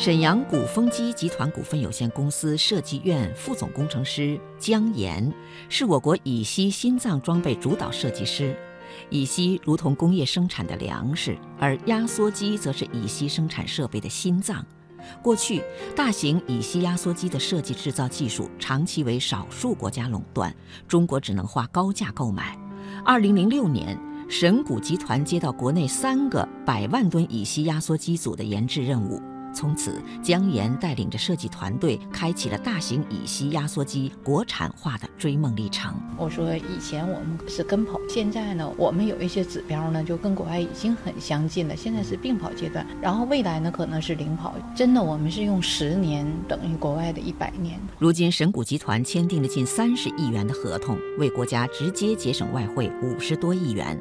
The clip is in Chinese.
沈阳鼓风机集团股份有限公司设计院副总工程师姜岩，是我国乙烯心脏装备主导设计师。乙烯如同工业生产的粮食，而压缩机则是乙烯生产设备的心脏。过去，大型乙烯压缩机的设计制造技术长期为少数国家垄断，中国只能花高价购买。二零零六年，神谷集团接到国内三个百万吨乙烯压缩机组的研制任务。从此，姜岩带领着设计团队，开启了大型乙烯压缩机国产化的追梦历程。我说，以前我们是跟跑，现在呢，我们有一些指标呢，就跟国外已经很相近了。现在是并跑阶段，然后未来呢，可能是领跑。真的，我们是用十年等于国外的一百年。如今，神谷集团签订了近三十亿元的合同，为国家直接节省外汇五十多亿元，